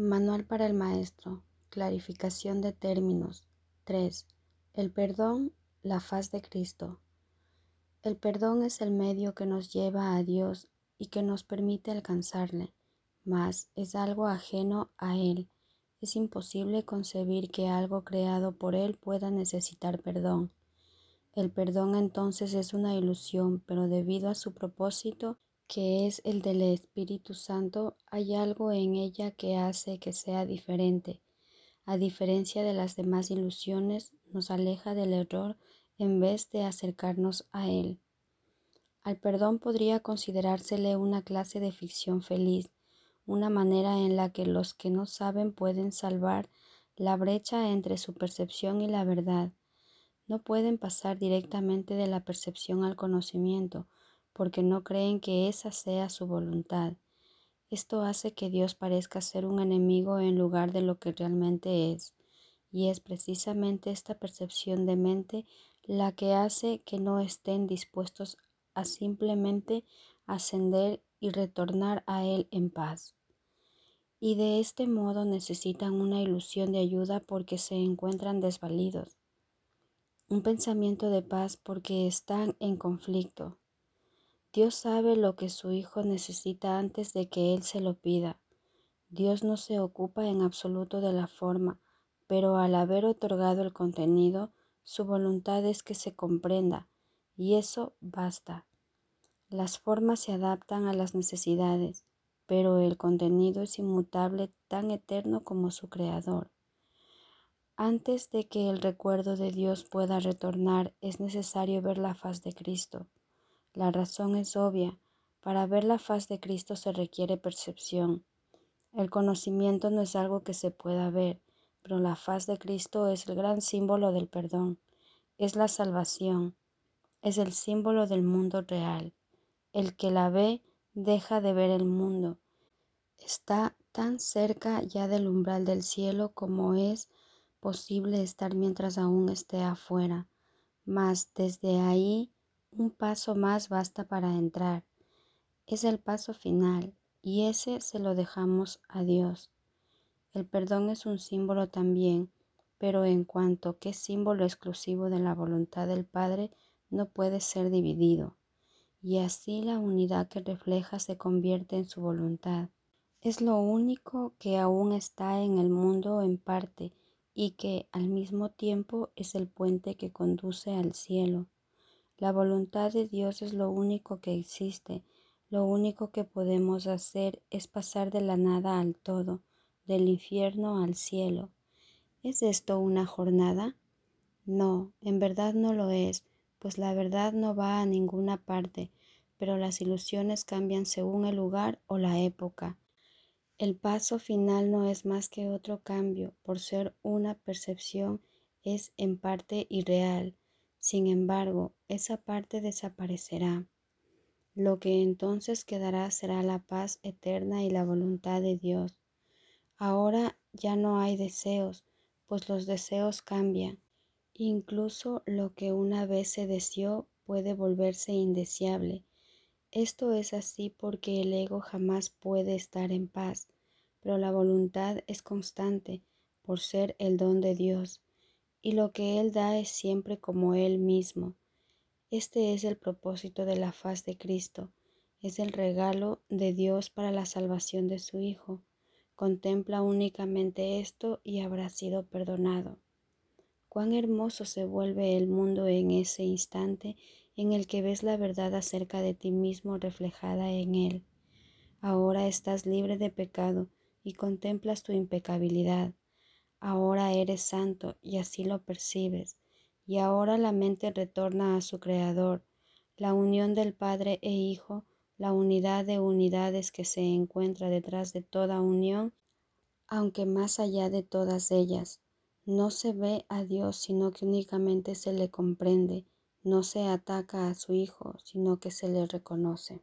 Manual para el maestro. Clarificación de términos. 3. El perdón, la faz de Cristo. El perdón es el medio que nos lleva a Dios y que nos permite alcanzarle, mas es algo ajeno a Él. Es imposible concebir que algo creado por Él pueda necesitar perdón. El perdón entonces es una ilusión, pero debido a su propósito, que es el del Espíritu Santo, hay algo en ella que hace que sea diferente. A diferencia de las demás ilusiones, nos aleja del error en vez de acercarnos a él. Al perdón podría considerársele una clase de ficción feliz, una manera en la que los que no saben pueden salvar la brecha entre su percepción y la verdad. No pueden pasar directamente de la percepción al conocimiento, porque no creen que esa sea su voluntad. Esto hace que Dios parezca ser un enemigo en lugar de lo que realmente es, y es precisamente esta percepción de mente la que hace que no estén dispuestos a simplemente ascender y retornar a Él en paz. Y de este modo necesitan una ilusión de ayuda porque se encuentran desvalidos, un pensamiento de paz porque están en conflicto, Dios sabe lo que su Hijo necesita antes de que Él se lo pida. Dios no se ocupa en absoluto de la forma, pero al haber otorgado el contenido, su voluntad es que se comprenda, y eso basta. Las formas se adaptan a las necesidades, pero el contenido es inmutable tan eterno como su Creador. Antes de que el recuerdo de Dios pueda retornar, es necesario ver la faz de Cristo. La razón es obvia. Para ver la faz de Cristo se requiere percepción. El conocimiento no es algo que se pueda ver, pero la faz de Cristo es el gran símbolo del perdón, es la salvación, es el símbolo del mundo real. El que la ve deja de ver el mundo. Está tan cerca ya del umbral del cielo como es posible estar mientras aún esté afuera, mas desde ahí un paso más basta para entrar. Es el paso final y ese se lo dejamos a Dios. El perdón es un símbolo también, pero en cuanto que símbolo exclusivo de la voluntad del Padre, no puede ser dividido, y así la unidad que refleja se convierte en su voluntad. Es lo único que aún está en el mundo en parte y que al mismo tiempo es el puente que conduce al cielo. La voluntad de Dios es lo único que existe. Lo único que podemos hacer es pasar de la nada al todo, del infierno al cielo. ¿Es esto una jornada? No, en verdad no lo es, pues la verdad no va a ninguna parte, pero las ilusiones cambian según el lugar o la época. El paso final no es más que otro cambio, por ser una percepción es en parte irreal, sin embargo, esa parte desaparecerá. Lo que entonces quedará será la paz eterna y la voluntad de Dios. Ahora ya no hay deseos, pues los deseos cambian. Incluso lo que una vez se deseó puede volverse indeseable. Esto es así porque el ego jamás puede estar en paz, pero la voluntad es constante por ser el don de Dios y lo que Él da es siempre como Él mismo. Este es el propósito de la faz de Cristo, es el regalo de Dios para la salvación de su Hijo. Contempla únicamente esto y habrá sido perdonado. Cuán hermoso se vuelve el mundo en ese instante en el que ves la verdad acerca de ti mismo reflejada en Él. Ahora estás libre de pecado y contemplas tu impecabilidad. Ahora eres santo y así lo percibes. Y ahora la mente retorna a su Creador, la unión del Padre e Hijo, la unidad de unidades que se encuentra detrás de toda unión, aunque más allá de todas ellas. No se ve a Dios, sino que únicamente se le comprende, no se ataca a su Hijo, sino que se le reconoce.